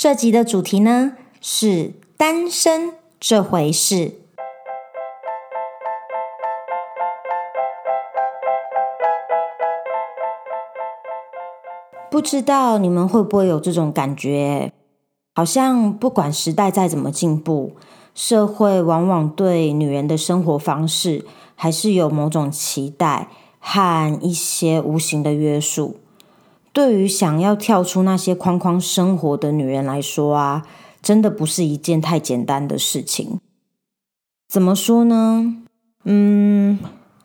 这集的主题呢是单身这回事。不知道你们会不会有这种感觉？好像不管时代再怎么进步，社会往往对女人的生活方式还是有某种期待和一些无形的约束。对于想要跳出那些框框生活的女人来说啊，真的不是一件太简单的事情。怎么说呢？嗯，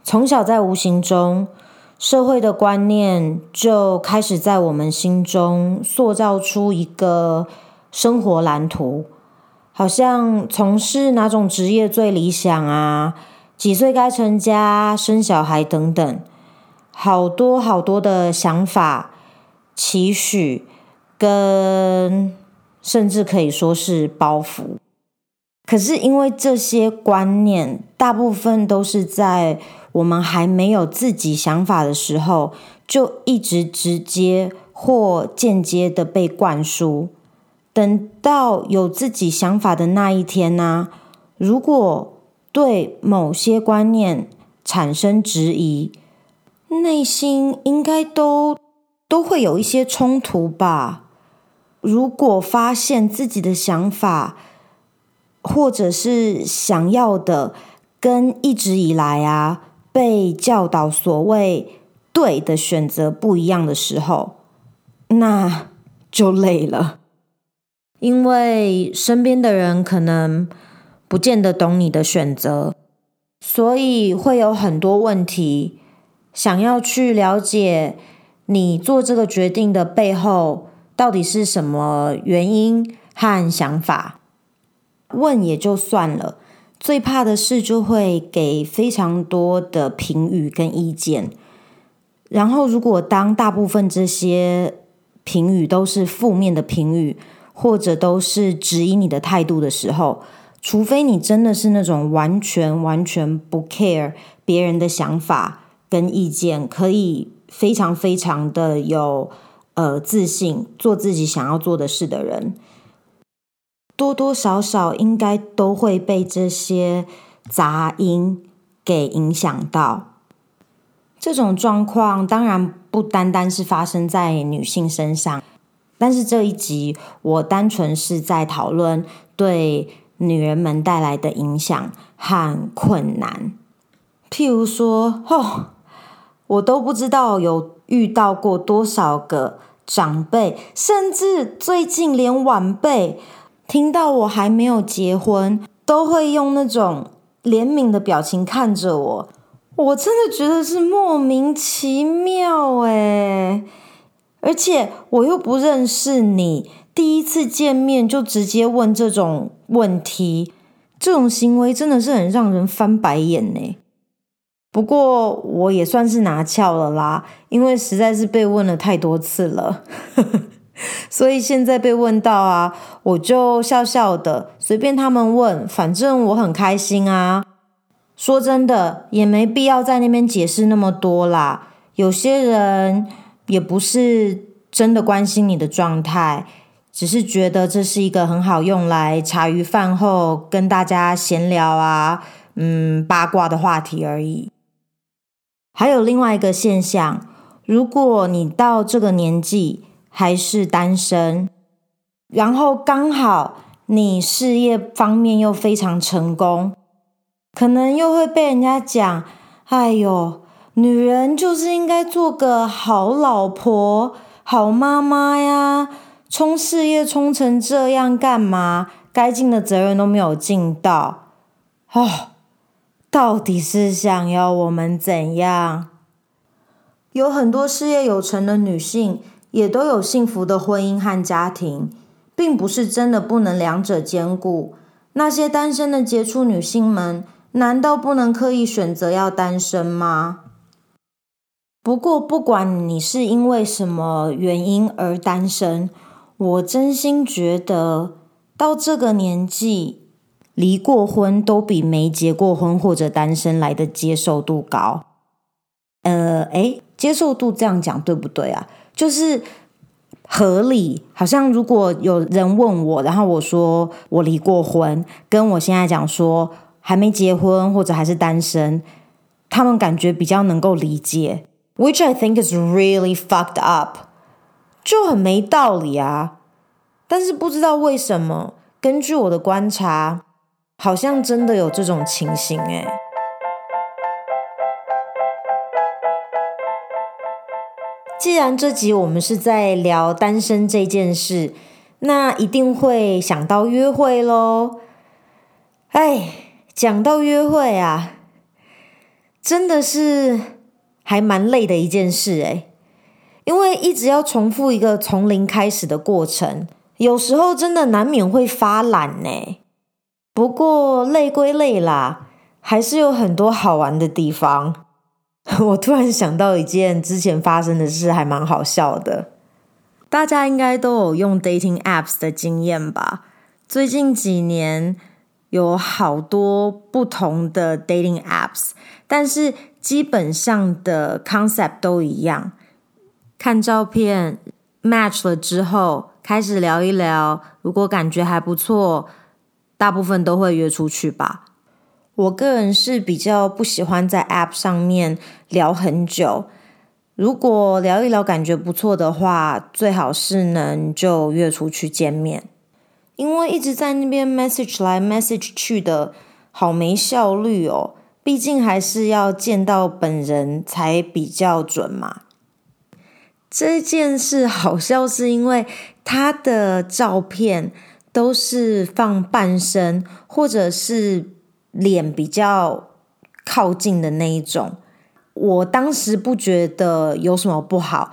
从小在无形中。社会的观念就开始在我们心中塑造出一个生活蓝图，好像从事哪种职业最理想啊，几岁该成家、生小孩等等，好多好多的想法、期许，跟甚至可以说是包袱。可是因为这些观念，大部分都是在。我们还没有自己想法的时候，就一直直接或间接的被灌输。等到有自己想法的那一天呢，如果对某些观念产生质疑，内心应该都都会有一些冲突吧。如果发现自己的想法，或者是想要的，跟一直以来啊。被教导所谓对的选择不一样的时候，那就累了，因为身边的人可能不见得懂你的选择，所以会有很多问题，想要去了解你做这个决定的背后到底是什么原因和想法，问也就算了。最怕的是，就会给非常多的评语跟意见。然后，如果当大部分这些评语都是负面的评语，或者都是质疑你的态度的时候，除非你真的是那种完全完全不 care 别人的想法跟意见，可以非常非常的有呃自信，做自己想要做的事的人。多多少少应该都会被这些杂音给影响到。这种状况当然不单单是发生在女性身上，但是这一集我单纯是在讨论对女人们带来的影响和困难。譬如说，哦，我都不知道有遇到过多少个长辈，甚至最近连晚辈。听到我还没有结婚，都会用那种怜悯的表情看着我，我真的觉得是莫名其妙哎！而且我又不认识你，第一次见面就直接问这种问题，这种行为真的是很让人翻白眼呢。不过我也算是拿翘了啦，因为实在是被问了太多次了。所以现在被问到啊，我就笑笑的，随便他们问，反正我很开心啊。说真的，也没必要在那边解释那么多啦。有些人也不是真的关心你的状态，只是觉得这是一个很好用来茶余饭后跟大家闲聊啊，嗯，八卦的话题而已。还有另外一个现象，如果你到这个年纪，还是单身，然后刚好你事业方面又非常成功，可能又会被人家讲：“哎呦，女人就是应该做个好老婆、好妈妈呀，冲事业冲成这样干嘛？该尽的责任都没有尽到。”哦，到底是想要我们怎样？有很多事业有成的女性。也都有幸福的婚姻和家庭，并不是真的不能两者兼顾。那些单身的杰出女性们，难道不能刻意选择要单身吗？不过，不管你是因为什么原因而单身，我真心觉得到这个年纪，离过婚都比没结过婚或者单身来的接受度高。呃，诶，接受度这样讲对不对啊？就是合理。好像如果有人问我，然后我说我离过婚，跟我现在讲说还没结婚或者还是单身，他们感觉比较能够理解。Which I think is really fucked up，就很没道理啊。但是不知道为什么，根据我的观察，好像真的有这种情形诶。既然这集我们是在聊单身这件事，那一定会想到约会喽。哎，讲到约会啊，真的是还蛮累的一件事诶，因为一直要重复一个从零开始的过程，有时候真的难免会发懒呢。不过累归累啦，还是有很多好玩的地方。我突然想到一件之前发生的事，还蛮好笑的。大家应该都有用 dating apps 的经验吧？最近几年有好多不同的 dating apps，但是基本上的 concept 都一样。看照片 match 了之后，开始聊一聊，如果感觉还不错，大部分都会约出去吧。我个人是比较不喜欢在 App 上面聊很久。如果聊一聊感觉不错的话，最好是能就约出去见面。因为一直在那边 message 来 message 去的，好没效率哦。毕竟还是要见到本人才比较准嘛。这件事好像是因为他的照片都是放半身，或者是。脸比较靠近的那一种，我当时不觉得有什么不好，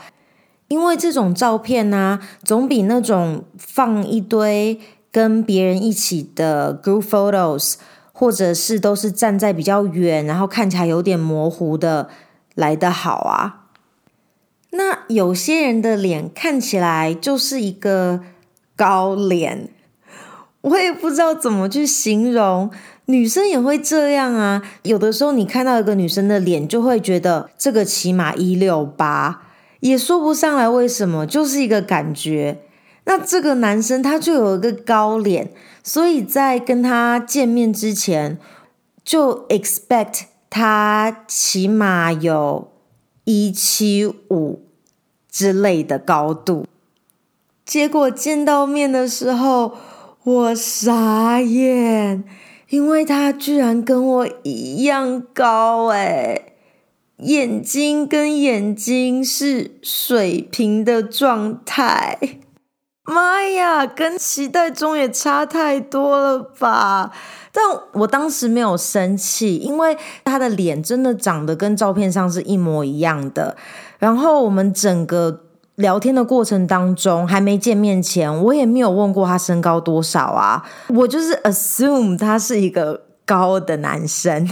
因为这种照片呢，总比那种放一堆跟别人一起的 group photos，或者是都是站在比较远，然后看起来有点模糊的来的好啊。那有些人的脸看起来就是一个高脸，我也不知道怎么去形容。女生也会这样啊，有的时候你看到一个女生的脸，就会觉得这个起码一六八，也说不上来为什么，就是一个感觉。那这个男生他就有一个高脸，所以在跟他见面之前，就 expect 他起码有一七五之类的高度。结果见到面的时候，我傻眼。因为他居然跟我一样高诶，眼睛跟眼睛是水平的状态，妈呀，跟期待中也差太多了吧？但我当时没有生气，因为他的脸真的长得跟照片上是一模一样的，然后我们整个。聊天的过程当中，还没见面前，我也没有问过他身高多少啊，我就是 assume 他是一个高的男生，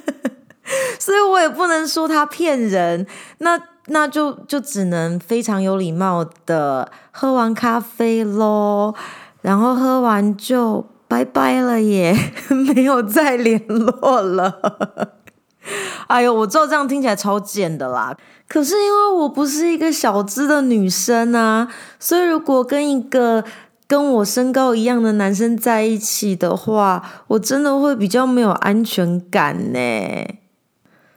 所以我也不能说他骗人，那那就就只能非常有礼貌的喝完咖啡喽，然后喝完就拜拜了耶，没有再联络了。哎呦，我知道这样听起来超贱的啦。可是因为我不是一个小资的女生啊，所以如果跟一个跟我身高一样的男生在一起的话，我真的会比较没有安全感呢。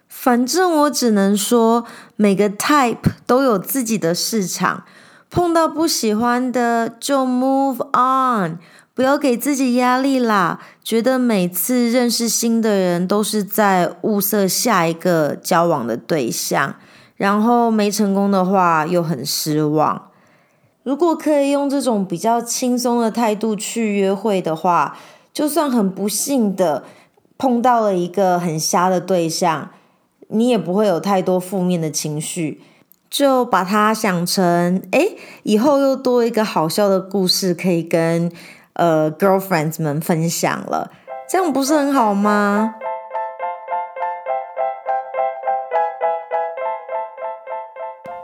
反正我只能说，每个 type 都有自己的市场，碰到不喜欢的就 move on。不要给自己压力啦，觉得每次认识新的人都是在物色下一个交往的对象，然后没成功的话又很失望。如果可以用这种比较轻松的态度去约会的话，就算很不幸的碰到了一个很瞎的对象，你也不会有太多负面的情绪，就把它想成，诶，以后又多一个好笑的故事可以跟。呃，girlfriends 们分享了，这样不是很好吗？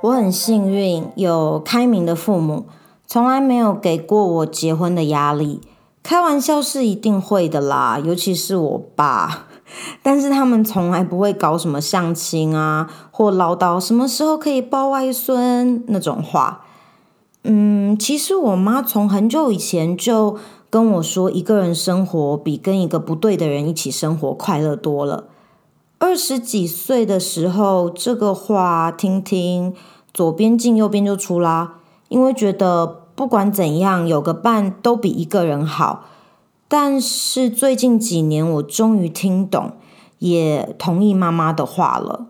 我很幸运有开明的父母，从来没有给过我结婚的压力。开玩笑是一定会的啦，尤其是我爸，但是他们从来不会搞什么相亲啊，或唠叨什么时候可以抱外孙那种话。嗯，其实我妈从很久以前就跟我说，一个人生活比跟一个不对的人一起生活快乐多了。二十几岁的时候，这个话听听，左边进右边就出啦。因为觉得不管怎样，有个伴都比一个人好。但是最近几年，我终于听懂，也同意妈妈的话了。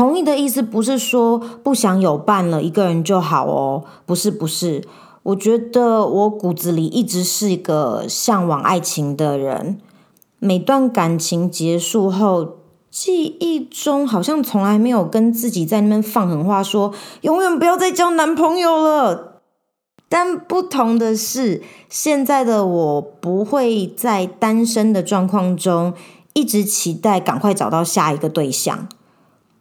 同意的意思不是说不想有伴了，一个人就好哦。不是，不是。我觉得我骨子里一直是一个向往爱情的人。每段感情结束后，记忆中好像从来没有跟自己在那边放狠话说，永远不要再交男朋友了。但不同的是，现在的我不会在单身的状况中一直期待赶快找到下一个对象，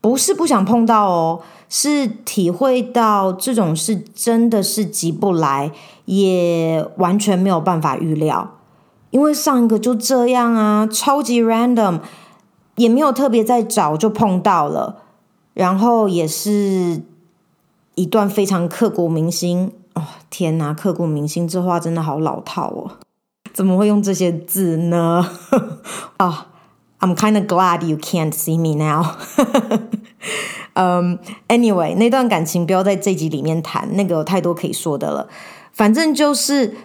不是不想碰到哦，是体会到这种事真的是急不来，也完全没有办法预料，因为上一个就这样啊，超级 random。也没有特别在找就碰到了，然后也是一段非常刻骨铭心哦！天哪，刻骨铭心这话真的好老套哦，怎么会用这些字呢？啊、I'm kind of glad you can't see me now 嗯。嗯，Anyway，那段感情不要在这集里面谈，那个有太多可以说的了。反正就是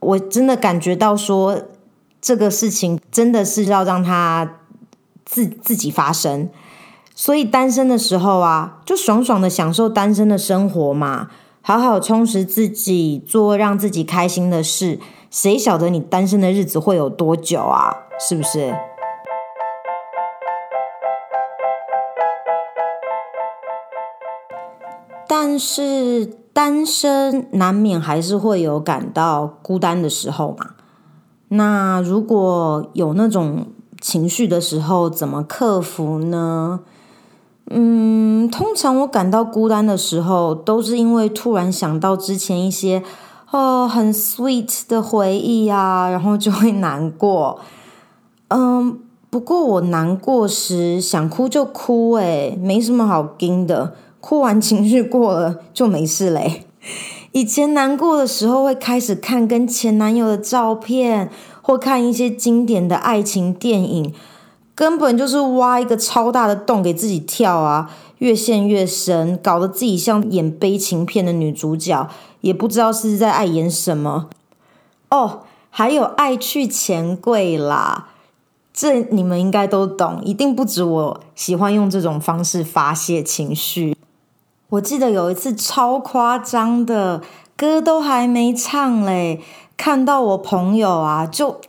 我真的感觉到说这个事情真的是要让他。自自己发生，所以单身的时候啊，就爽爽的享受单身的生活嘛，好好充实自己，做让自己开心的事。谁晓得你单身的日子会有多久啊？是不是？但是单身难免还是会有感到孤单的时候嘛。那如果有那种。情绪的时候怎么克服呢？嗯，通常我感到孤单的时候，都是因为突然想到之前一些哦很 sweet 的回忆啊，然后就会难过。嗯，不过我难过时想哭就哭，诶，没什么好惊的，哭完情绪过了就没事嘞。以前难过的时候会开始看跟前男友的照片。或看一些经典的爱情电影，根本就是挖一个超大的洞给自己跳啊，越陷越深，搞得自己像演悲情片的女主角，也不知道是在爱演什么。哦，还有爱去钱柜啦，这你们应该都懂，一定不止我喜欢用这种方式发泄情绪。我记得有一次超夸张的，歌都还没唱嘞。看到我朋友啊，就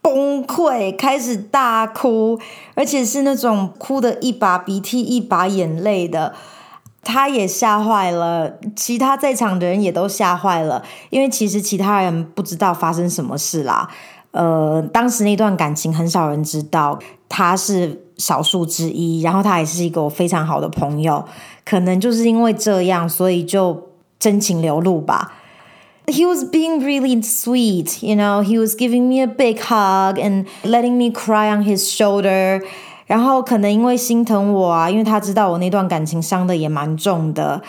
崩溃，开始大哭，而且是那种哭得一把鼻涕一把眼泪的，他也吓坏了，其他在场的人也都吓坏了，因为其实其他人不知道发生什么事啦。呃，当时那段感情很少人知道，他是少数之一，然后他也是一个我非常好的朋友，可能就是因为这样，所以就真情流露吧。He was being really sweet, you know. He was giving me a big hug and letting me cry on his shoulder. 然后可能因为心疼我啊，因为他知道我那段感情伤得也蛮重的，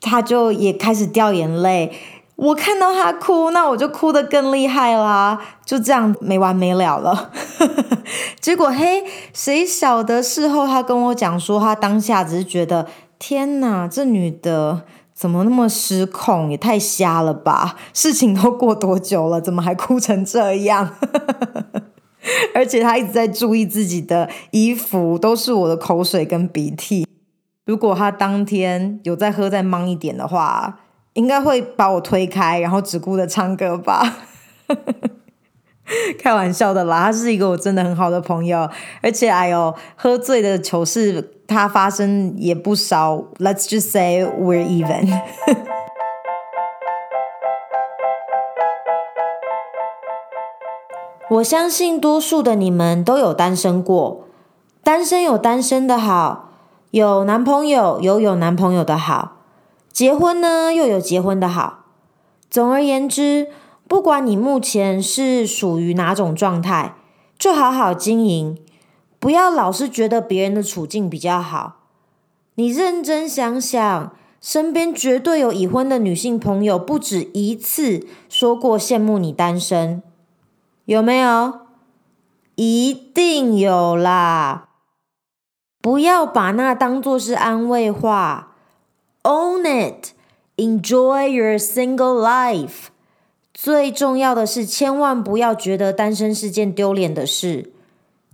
他就也开始掉眼泪。我看到他哭，那我就哭得更厉害啦，就这样没完没了了。结果嘿，谁晓得事后他跟我讲说，他当下只是觉得天哪，这女的。怎么那么失控？也太瞎了吧！事情都过多久了，怎么还哭成这样？而且他一直在注意自己的衣服，都是我的口水跟鼻涕。如果他当天有再喝再忙一点的话，应该会把我推开，然后只顾着唱歌吧。开玩笑的啦，他是一个我真的很好的朋友，而且哎呦，喝醉的糗事。他发生也不少，Let's just say we're even。我相信多数的你们都有单身过，单身有单身的好，有男朋友有有男朋友的好，结婚呢又有结婚的好。总而言之，不管你目前是属于哪种状态，就好好经营。不要老是觉得别人的处境比较好，你认真想想，身边绝对有已婚的女性朋友不止一次说过羡慕你单身，有没有？一定有啦！不要把那当作是安慰话，Own it, enjoy your single life。最重要的是，千万不要觉得单身是件丢脸的事，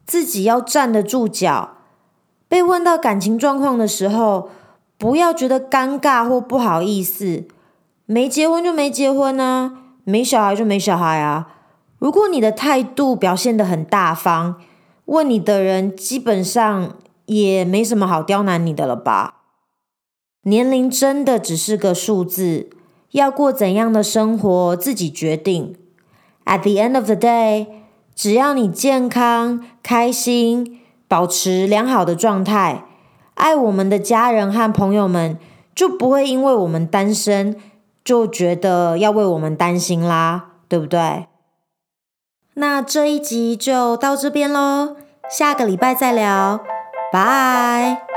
自己要站得住脚。被问到感情状况的时候，不要觉得尴尬或不好意思，没结婚就没结婚啊，没小孩就没小孩啊。如果你的态度表现得很大方，问你的人基本上也没什么好刁难你的了吧？年龄真的只是个数字，要过怎样的生活自己决定。At the end of the day，只要你健康、开心，保持良好的状态。爱我们的家人和朋友们，就不会因为我们单身就觉得要为我们担心啦，对不对？那这一集就到这边喽，下个礼拜再聊，拜。